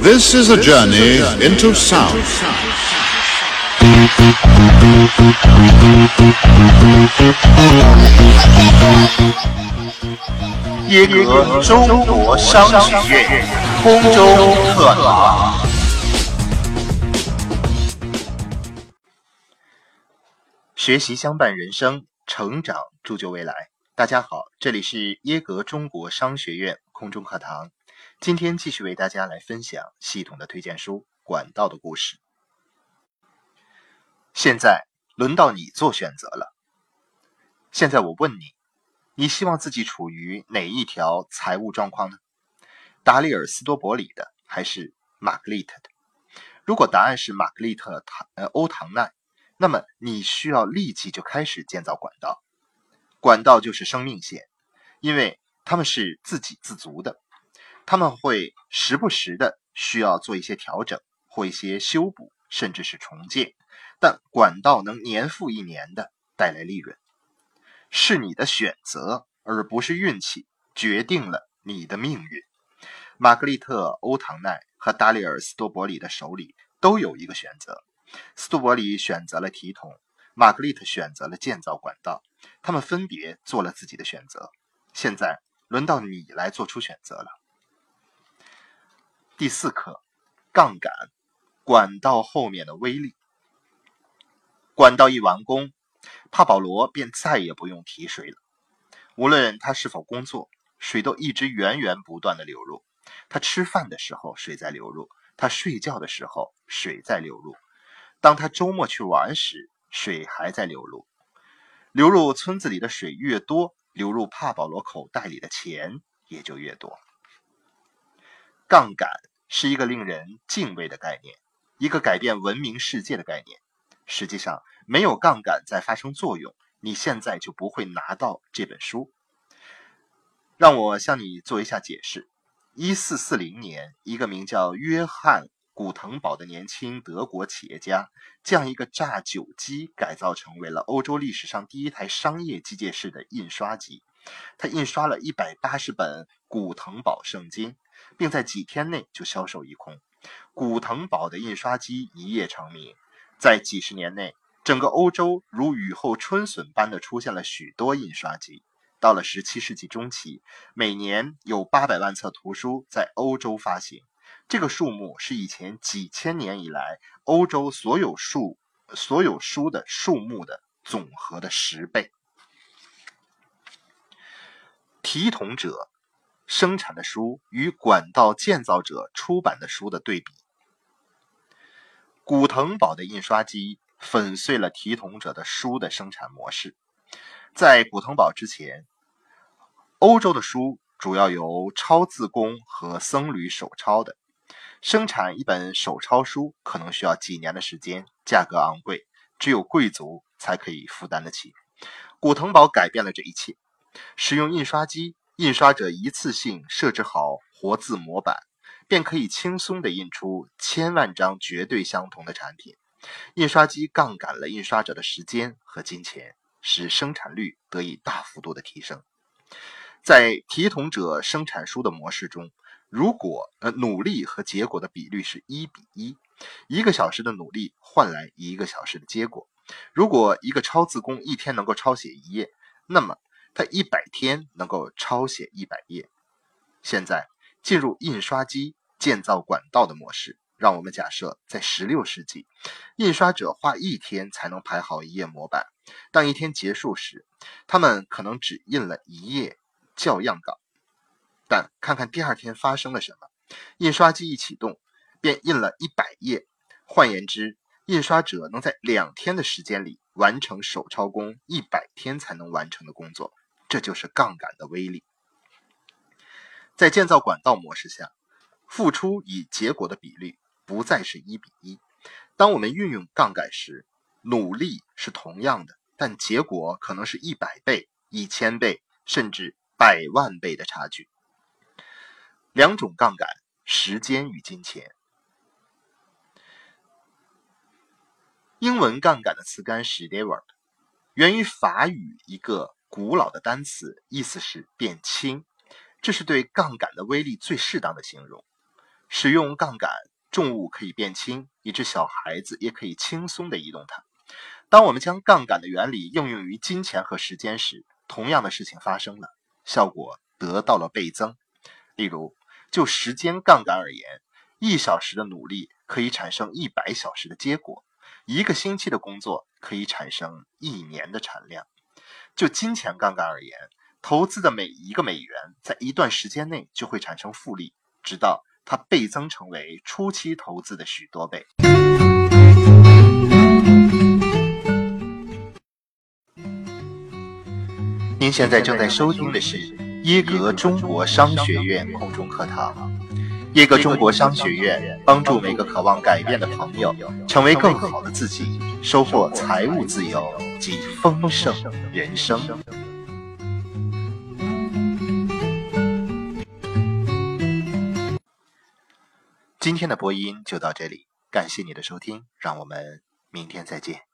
This is a journey into sound. 耶格中国商学院空中课堂。学习相伴人生，成长铸就未来。大家好，这里是耶格中国商学院空中课堂。今天继续为大家来分享系统的推荐书《管道的故事》。现在轮到你做选择了。现在我问你。你希望自己处于哪一条财务状况呢？达里尔斯多伯里的还是玛格丽特的？如果答案是玛格丽特唐呃欧唐奈，那么你需要立即就开始建造管道。管道就是生命线，因为他们是自给自足的，他们会时不时的需要做一些调整或一些修补，甚至是重建，但管道能年复一年的带来利润。是你的选择，而不是运气决定了你的命运。玛格丽特·欧唐奈和达里尔·斯多伯里的手里都有一个选择：斯多伯里选择了提桶，玛格丽特选择了建造管道。他们分别做了自己的选择。现在轮到你来做出选择了。第四课：杠杆，管道后面的威力。管道一完工。帕保罗便再也不用提水了。无论他是否工作，水都一直源源不断的流入。他吃饭的时候，水在流入；他睡觉的时候，水在流入；当他周末去玩时，水还在流入。流入村子里的水越多，流入帕保罗口袋里的钱也就越多。杠杆是一个令人敬畏的概念，一个改变文明世界的概念。实际上，没有杠杆在发生作用，你现在就不会拿到这本书。让我向你做一下解释：一四四零年，一个名叫约翰·古腾堡的年轻德国企业家，将一个榨酒机改造成为了欧洲历史上第一台商业机械式的印刷机。他印刷了一百八十本古腾堡圣经，并在几天内就销售一空。古腾堡的印刷机一夜成名。在几十年内，整个欧洲如雨后春笋般的出现了许多印刷机。到了17世纪中期，每年有800万册图书在欧洲发行，这个数目是以前几千年以来欧洲所有数所有书的数目的总和的十倍。提桶者生产的书与管道建造者出版的书的对比。古腾堡的印刷机粉碎了提桶者的书的生产模式。在古腾堡之前，欧洲的书主要由抄字工和僧侣手抄的。生产一本手抄书可能需要几年的时间，价格昂贵，只有贵族才可以负担得起。古腾堡改变了这一切，使用印刷机，印刷者一次性设置好活字模板。便可以轻松地印出千万张绝对相同的产品。印刷机杠杆了印刷者的时间和金钱，使生产率得以大幅度的提升。在提桶者生产书的模式中，如果呃努力和结果的比率是一比一，一个小时的努力换来一个小时的结果。如果一个抄字工一天能够抄写一页，那么他一百天能够抄写一百页。现在进入印刷机。建造管道的模式，让我们假设在16世纪，印刷者花一天才能排好一页模板。当一天结束时，他们可能只印了一页校样稿。但看看第二天发生了什么，印刷机一启动，便印了一百页。换言之，印刷者能在两天的时间里完成手抄工一百天才能完成的工作。这就是杠杆的威力。在建造管道模式下。付出与结果的比率不再是一比一。当我们运用杠杆时，努力是同样的，但结果可能是一百倍、一千倍，甚至百万倍的差距。两种杠杆：时间与金钱。英文杠杆的词根是 lever，源于法语一个古老的单词，意思是变轻。这是对杠杆的威力最适当的形容。使用杠杆，重物可以变轻，以致小孩子也可以轻松地移动它。当我们将杠杆的原理应用于金钱和时间时，同样的事情发生了，效果得到了倍增。例如，就时间杠杆而言，一小时的努力可以产生一百小时的结果，一个星期的工作可以产生一年的产量。就金钱杠杆而言，投资的每一个美元在一段时间内就会产生复利，直到它倍增成为初期投资的许多倍。您现在正在收听的是耶格中国商学院空中课堂。一个中国商学院帮助每个渴望改变的朋友成为更好的自己，收获财务自由及丰盛人生。今天的播音就到这里，感谢你的收听，让我们明天再见。